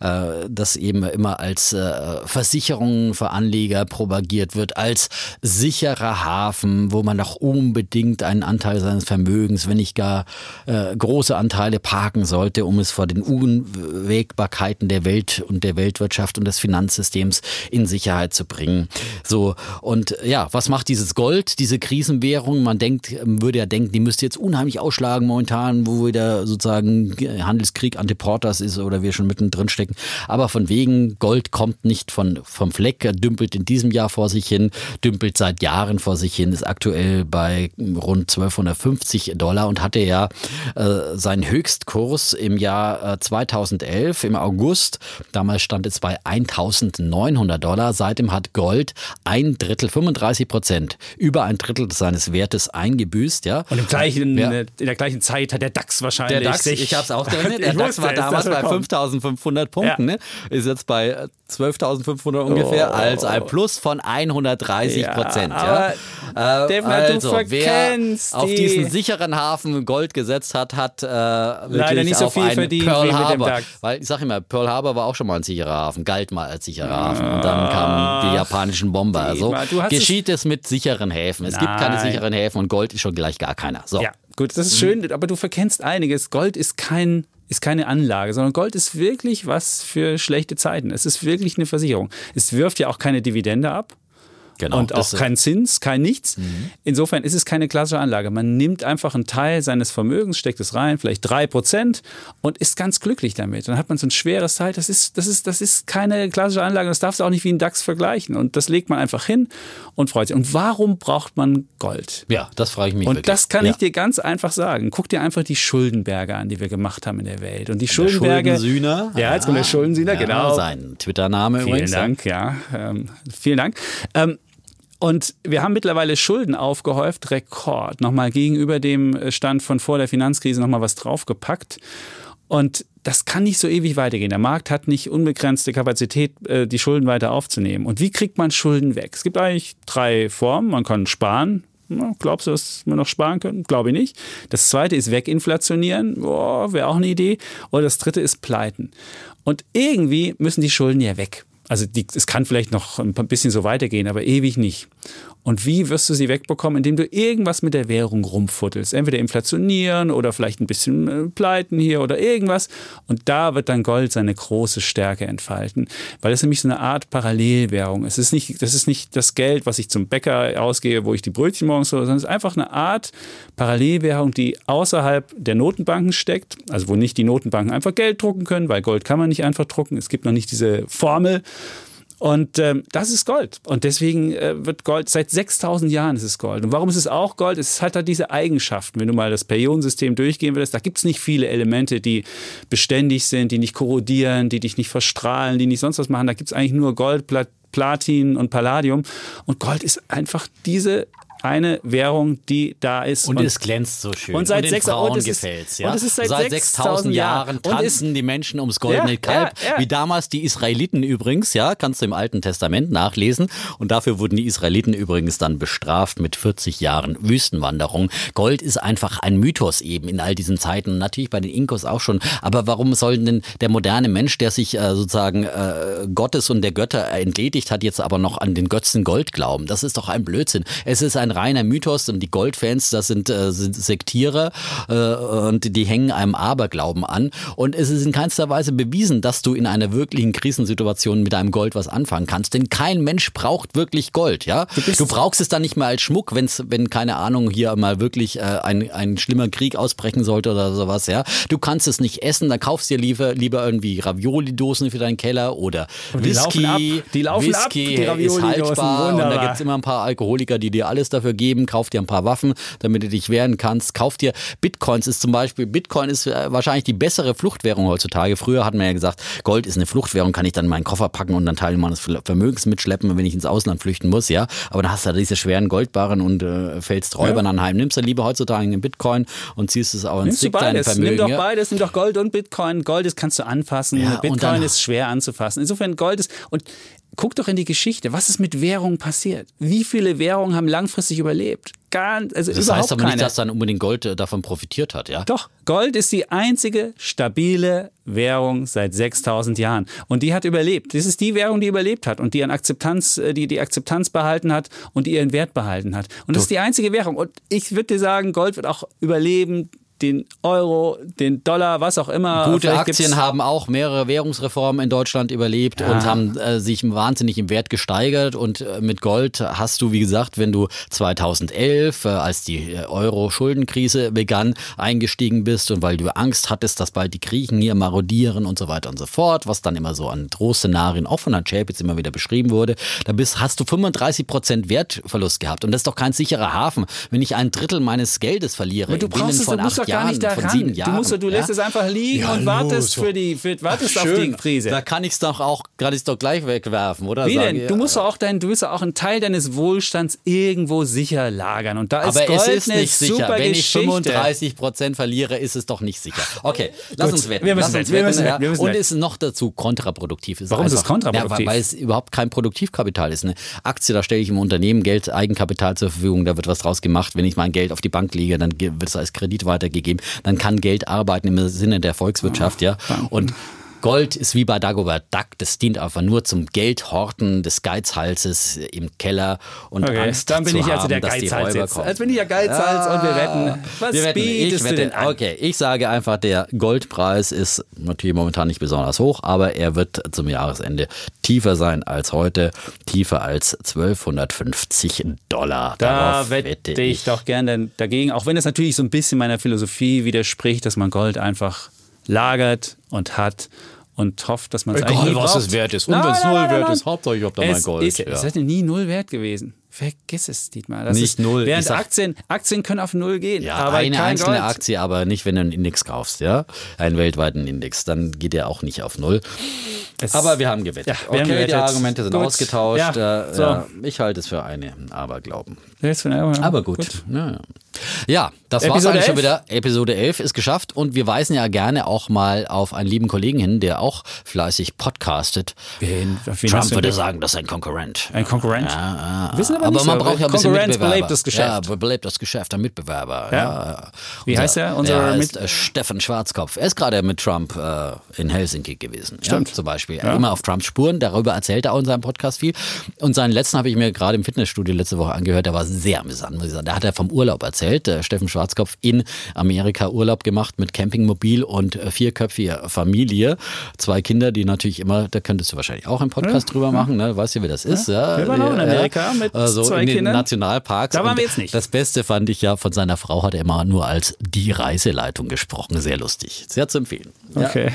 äh, das eben immer als äh, Versicherung für Anleger propagiert wird, als sicherer Hafen, wo man doch unbedingt einen Anteil seines Vermögens, wenn nicht gar äh, große Anteile parken sollte, um es vor den Unwägbarkeiten der Welt und der Weltwirtschaft und des Finanzsystems in Sicherheit zu bringen. So und ja, was macht dieses Gold, diese Krisenwährung? Man denkt, würde ja denken, die müsste jetzt unheimlich ausschlagen momentan, wo wieder sozusagen Handelskrieg Antiportas ist oder wir schon mittendrin stecken. Aber von wegen Gold kommt nicht von vom Fleck, dümpelt in diesem Jahr vor sich hin, dümpelt seit Jahren vor sich hin, ist aktuell bei rund 1250 Dollar und hatte ja äh, seinen Höchstkurs im Jahr äh, 2011 im August. Damals stand es bei 1900 Dollar. Seitdem hat Gold ein Drittel, 35 Prozent, über ein Drittel seines Wertes eingebüßt. Ja. Und im gleichen, Ja. in der gleichen Zeit hat der DAX wahrscheinlich Der DAX, sich- ich habe es auch gerechnet, der Ich DAX war damals bei kommt. 5500 Punkten, Ja. ne? ist jetzt bei äh, 12.500 ungefähr, also ein Plus von 130 Prozent. Ja, aber, Äh, Detmar, du also, wer verkennst auf die- diesen sicheren Hafen Gold gesetzt hat, hat äh, Leider nicht so viel verdient Pearl Harbor. Weil ich sage immer, Pearl Harbor war auch schon mal ein sicherer Hafen, galt mal als sicherer Hafen und dann kamen die japanischen Bomber. Also geschieht es mit sicheren Häfen. Es gibt keine Nein. sicheren Häfen und Gold ist schon gleich gar keiner. So. Ja, gut, das ist Mhm. schön, aber du verkennst einiges. Gold ist kein ist keine Anlage, sondern Gold ist wirklich was für schlechte Zeiten. Es ist wirklich eine Versicherung. Es wirft ja auch keine Dividende ab. Genau, und auch Mhm. kein Zins, kein nichts. Insofern ist es keine klassische Anlage. Man nimmt einfach einen Teil seines Vermögens, steckt es rein, vielleicht drei Prozent und ist ganz glücklich damit. Dann hat man so ein schweres Teil. Das ist, das ist, das ist keine klassische Anlage. Das darfst du auch nicht wie ein DAX vergleichen. Und das legt man einfach hin und freut sich. Und warum braucht man Gold? Ja, das frage ich mich Und wirklich. das kann ja. ich dir ganz einfach sagen. Guck dir einfach die Schuldenberge an, die wir gemacht haben in der Welt. Und die Schuldenberge. Schuldensühner. Ja, jetzt kommt der Schuldensühner, ja, genau. Sein Twitter-Name Vielen übrigens. Dank, ja. Ähm, vielen Dank. Ähm, und wir haben mittlerweile Schulden aufgehäuft, Rekord. Nochmal gegenüber dem Stand von vor der Finanzkrise nochmal was draufgepackt. Und das kann nicht so ewig weitergehen. Der Markt hat nicht unbegrenzte Kapazität, äh, die Schulden weiter aufzunehmen. Und wie kriegt man Schulden weg? Es gibt eigentlich drei Formen. Man kann sparen. Glaubst du, dass wir noch sparen können? Glaube ich nicht. Das zweite ist weginflationieren. Wäre auch eine Idee. Oder das dritte ist pleiten. Und irgendwie müssen die Schulden ja weg. Also die, es kann vielleicht noch ein bisschen so weitergehen, aber ewig nicht. Und wie wirst du sie wegbekommen? Indem du irgendwas mit der Währung rumfuttelst. Entweder inflationieren oder vielleicht ein bisschen äh, pleiten hier oder irgendwas. Und da wird dann Gold seine große Stärke entfalten. Weil es nämlich so eine Art Parallelwährung ist. Es ist nicht, das ist nicht das Geld, was ich zum Bäcker ausgehe, wo ich die Brötchen morgens hole, sondern es ist einfach eine Art Parallelwährung, die außerhalb der Notenbanken steckt. Also wo nicht die Notenbanken einfach Geld drucken können, weil Gold kann man nicht einfach drucken. Es gibt noch nicht diese Formel. Und ähm, das ist Gold. Und deswegen äh, wird Gold, seit 6000 Jahren ist es Gold. Und warum ist es auch Gold? Es hat halt diese Eigenschaften. Wenn du mal das Periodensystem durchgehen würdest, da gibt es nicht viele Elemente, die beständig sind, die nicht korrodieren, die dich nicht verstrahlen, die nicht sonst was machen. Da gibt es eigentlich nur Gold, Platin und Palladium. Und Gold ist einfach diese eine Währung, die da ist. Und, und es glänzt so schön. Und seit und sechs Frauen gefällt ja? Und es ist seit, seit 6000 Jahren tanzen die Menschen ums goldene ja, Kalb, ja, ja. wie damals die Israeliten übrigens, ja, kannst du im Alten Testament nachlesen. Und dafür wurden die Israeliten übrigens dann bestraft mit 40 Jahren Wüstenwanderung. Gold ist einfach ein Mythos eben in all diesen Zeiten. Natürlich bei den Inkos auch schon. Aber warum soll denn der moderne Mensch, der sich äh, sozusagen äh, Gottes und der Götter entledigt hat, jetzt aber noch an den Götzen Gold glauben? Das ist doch ein Blödsinn. Es ist ein reiner Mythos und die Goldfans, das sind, äh, sind Sektierer äh, und die hängen einem Aberglauben an. Und es ist in keinster Weise bewiesen, dass du in einer wirklichen Krisensituation mit einem Gold was anfangen kannst. Denn kein Mensch braucht wirklich Gold. Ja? Du, du brauchst es dann nicht mehr als Schmuck, wenn's, wenn, keine Ahnung, hier mal wirklich äh, ein, ein schlimmer Krieg ausbrechen sollte oder sowas. Ja? Du kannst es nicht essen, dann kaufst du dir lieber, lieber irgendwie Ravioli-Dosen für deinen Keller oder Whisky. Die laufen ab, die laufen Whisky ab, die ist haltbar und da gibt es immer ein paar Alkoholiker, die dir alles dafür geben, kauf dir ein paar Waffen, damit du dich wehren kannst, kauf dir Bitcoins ist zum Beispiel, Bitcoin ist äh, wahrscheinlich die bessere Fluchtwährung heutzutage. Früher hat man ja gesagt, Gold ist eine Fluchtwährung, kann ich dann in meinen Koffer packen und dann Teil meines Vermögens mitschleppen, wenn ich ins Ausland flüchten muss, ja. Aber dann hast du da diese schweren Goldbarren und äh, fällst Räubern ja. anheim. Nimmst du lieber heutzutage einen Bitcoin und ziehst es auch ins Stick dein Vermögen. Nimm doch ja? beides, nimm doch Gold und Bitcoin. Gold ist, kannst du anfassen, ja, Bitcoin ist schwer anzufassen. Insofern Gold ist, und guck doch in die Geschichte, was ist mit Währungen passiert? Wie viele Währungen haben langfristig überlebt? Gar, also das heißt aber keine. nicht, dass dann unbedingt Gold äh, davon profitiert hat, ja? Doch, Gold ist die einzige stabile Währung seit 6000 Jahren. Und die hat überlebt. Das ist die Währung, die überlebt hat und die an Akzeptanz, äh, die die Akzeptanz behalten hat und die ihren Wert behalten hat. Und das ist die einzige Währung. Und ich würde dir sagen, Gold wird auch überleben den Euro, den Dollar, was auch immer. Gute Vielleicht Aktien haben auch mehrere Währungsreformen in Deutschland überlebt ja. und haben äh, sich wahnsinnig im Wert gesteigert. Und äh, mit Gold hast du, wie gesagt, wenn du 2011, äh, als die äh, Euro-Schuldenkrise begann, eingestiegen bist und weil du Angst hattest, dass bald die Griechen hier marodieren und so weiter und so fort, was dann immer so an Drohszenarien auch von Herrn Chapitz immer wieder beschrieben wurde, da bist, hast du 35 Prozent Wertverlust gehabt. Und das ist doch kein sicherer Hafen, wenn ich ein Drittel meines Geldes verliere. Aber du brauchst es, doch gar nicht daran. Du, musst, du lässt ja? es einfach liegen ja, und wartest, für die, für, wartest Ach, auf die Krise. Da kann ich es doch auch, kann doch gleich wegwerfen, oder? Wie denn? Du musst doch auch dein, du willst auch einen Teil deines Wohlstands irgendwo sicher lagern. Und da ist Aber Gold es ist nicht sicher. Wenn ich 35 Prozent verliere, ist es doch nicht sicher. Okay, lass uns wetten. Wir müssen, lass uns wir müssen, wetten. Müssen und es ist noch dazu kontraproduktiv. Ist Warum ist es kontraproduktiv? Ja, weil es überhaupt kein Produktivkapital ist. Eine Aktie, da stelle ich im Unternehmen Geld, Eigenkapital zur Verfügung, da wird was draus gemacht. Wenn ich mein Geld auf die Bank lege, dann wird es als Kredit weitergegeben. Dann kann Geld arbeiten im Sinne der Volkswirtschaft, ja. Und Gold ist wie bei Dagobert Duck, das dient einfach nur zum Geldhorten des Geizhalses im Keller und okay, Angst dann bin zu ich also haben, der Geizhals die jetzt. Als bin ich ja Geizhals ja, und wir wetten. Was wir wetten. Ich wette, denn an? Okay, ich sage einfach, der Goldpreis ist natürlich momentan nicht besonders hoch, aber er wird zum Jahresende tiefer sein als heute, tiefer als 1250 Dollar. Da Darauf wette, wette ich, ich doch gerne dagegen, auch wenn es natürlich so ein bisschen meiner Philosophie widerspricht, dass man Gold einfach lagert und hat und hofft, dass man es eigentlich nie was braucht. es wert ist. Und wenn es null wert ist, Hauptsache ich habe da mein Gold. Ist, ja. Es hätte nie null wert gewesen. Vergiss es, Dietmar. Das nicht ist, null. Während sag, Aktien, Aktien können auf null gehen. Ja, aber eine einzelne Gold. Aktie, aber nicht, wenn du einen Index kaufst, ja. Einen weltweiten Index. Dann geht der auch nicht auf null. Es aber wir haben gewettet. Ja, wir okay, haben gewettet. die Argumente sind gut. ausgetauscht. Ja, so. ja, ich halte es für eine Aberglauben. Eine Aber gut. gut. Ja, Ja, das war's Episode eigentlich schon 11? wieder. Episode 11 ist geschafft und wir weisen ja gerne auch mal auf einen lieben Kollegen hin, der auch fleißig podcastet. Wen, wen Trump würde sagen, das ist ein Konkurrent. Ein Konkurrent? Ja, ja. Wissen aber aber nicht man so. braucht ja ein bisschen Konkurrenz Mitbewerber. belebt das Geschäft. Ja, belebt das Geschäft, ein Mitbewerber. Ja. Wie heißt er? Unser er Mit- äh, Steffen Schwarzkopf. Er ist gerade mit Trump äh, in Helsinki gewesen. Stimmt. Zum Beispiel. Immer auf Trumps Spuren. Darüber erzählt er auch in seinem Podcast viel. Und seinen letzten habe ich mir gerade im Fitnessstudio letzte Woche angehört. Der war sehr amüsant, muss ich sagen. Da hat er vom Urlaub erzählt. Steffen Schwarzkopf in Amerika Urlaub gemacht mit Campingmobil und äh, vierköpfiger Familie. Zwei Kinder, die natürlich immer, da könntest du wahrscheinlich auch einen Podcast drüber machen. Ne? Weißt du, wie das ist? Ja, Wir waren auch in Amerika mit also zwei in den Kindern. Nationalparks. Da waren Und wir jetzt nicht. Das Beste fand ich ja, von seiner Frau hat er immer nur als die Reiseleitung gesprochen. Sehr lustig. Sehr zu empfehlen. Ja. Okay.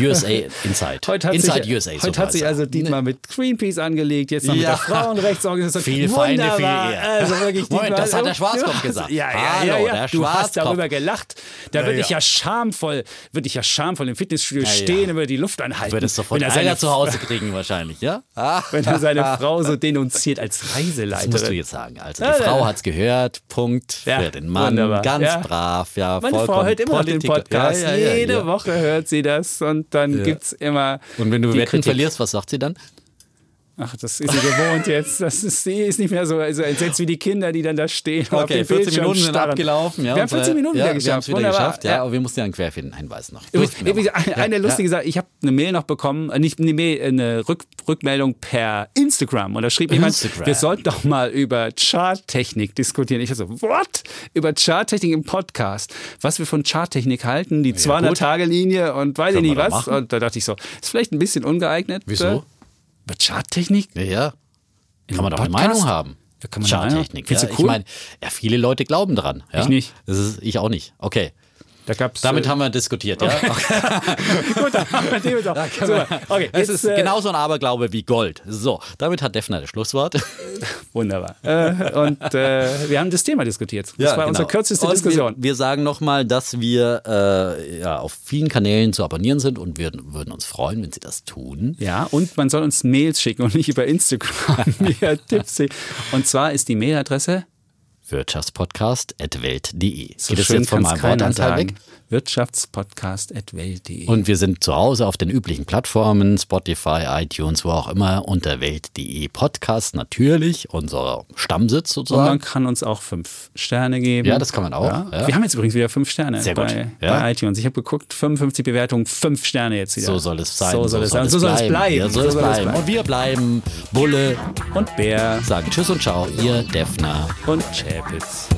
USA Inside. Heute hat, Inside sich, USA. heute hat sich also Dietmar mit Greenpeace angelegt, jetzt noch mit Ja. der Frauenrechtsorganisation. Viel Feinde, viel Wunderbar. Also wirklich, Moment, das hat der Schwarzkopf ja, gesagt. Ja, ja, Hallo, ja, ja. Du hast darüber gelacht. Da Ja, würde ich ja. ja schamvoll, würde ich ja schamvoll im Fitnessstudio Ja, ja. stehen und würde die Luft anhalten. Würdest sofort wenn er seine, zu Hause kriegen wahrscheinlich, ja? Wenn er seine Frau so denunziert als Das musst du jetzt sagen. Also Ja, die Frau ja. hat's gehört, Punkt Ja, für den Mann, wunderbar. ganz Ja. brav, ja, Meine vollkommen Frau hört immer den. Podcast. Ja, ja, ja, Jede ja. Woche hört sie das und dann gibt's immer. Und wenn du Wetten Kritik. verlierst, was sagt sie dann? Ach, das ist sie gewohnt jetzt. Das ist, sie ist nicht mehr so, so entsetzt wie die Kinder, die dann da stehen. den 14 Bildschirm Minuten sind starren. abgelaufen. Ja, Wir haben 14 und, äh, Minuten ja, wieder wir geschafft. haben's wieder Wunderbar. geschafft, ja, aber wir mussten ja einen Querhinweis noch. Übrigens, eine, lustige Sache, ich habe eine Mail noch bekommen, äh, nicht eine Mail, eine Rück, Rückmeldung per Instagram und da schrieb jemand, Instagram. wir sollten doch mal über Charttechnik diskutieren. Ich so, what? Über Charttechnik im Podcast. Was wir von Charttechnik halten, die 200-Tage-Linie und weiß ich nicht was. machen. Und da dachte ich so, ist vielleicht ein bisschen ungeeignet. Wieso? Über Charttechnik? Ja, ja. Kann man doch eine? Meinung haben. Ja, kann man Charttechnik. Ja, Ich meine, ja, viele Leute glauben dran. Ja? Ich nicht. Das ist, ich auch nicht. Okay. Da gab's, Damit äh, haben wir diskutiert. Ja? Gut, dann haben wir den. Okay, Es ist äh, genauso ein Aberglaube wie Gold. So, damit hat Defner das Schlusswort. Wunderbar. Äh, und äh, wir haben das Thema diskutiert. Das war unsere kürzeste genau. Und Diskussion. Wir, wir sagen nochmal, dass wir äh, ja, auf vielen Kanälen zu abonnieren sind und wir würden uns freuen, wenn Sie das tun. Ja, und man soll uns Mails schicken und nicht über Instagram via Tipsy. Und zwar ist die Mailadresse Wirtschaftspodcast.welt.de. so Geht es jetzt von kann's meinem keiner Wortanteil weg? Wirtschaftspodcast.welt.de. Und wir sind zu Hause auf den üblichen Plattformen, Spotify, iTunes, wo auch immer, unter Welt.de Podcast natürlich, unser Stammsitz Und man sozusagen. kann uns auch fünf Sterne geben. Ja, das kann man auch, ja. Wir haben jetzt übrigens wieder fünf Sterne Sehr gut. Bei, Ja. bei iTunes. Ich habe geguckt, 55 Bewertungen, fünf Sterne jetzt wieder. So soll es sein. So soll es sein. So soll es bleiben. Ja, so soll es bleiben. Und wir bleiben Bulle, Und Bär sagen Tschüss und Ciao, ihr Defner. und Chapitz.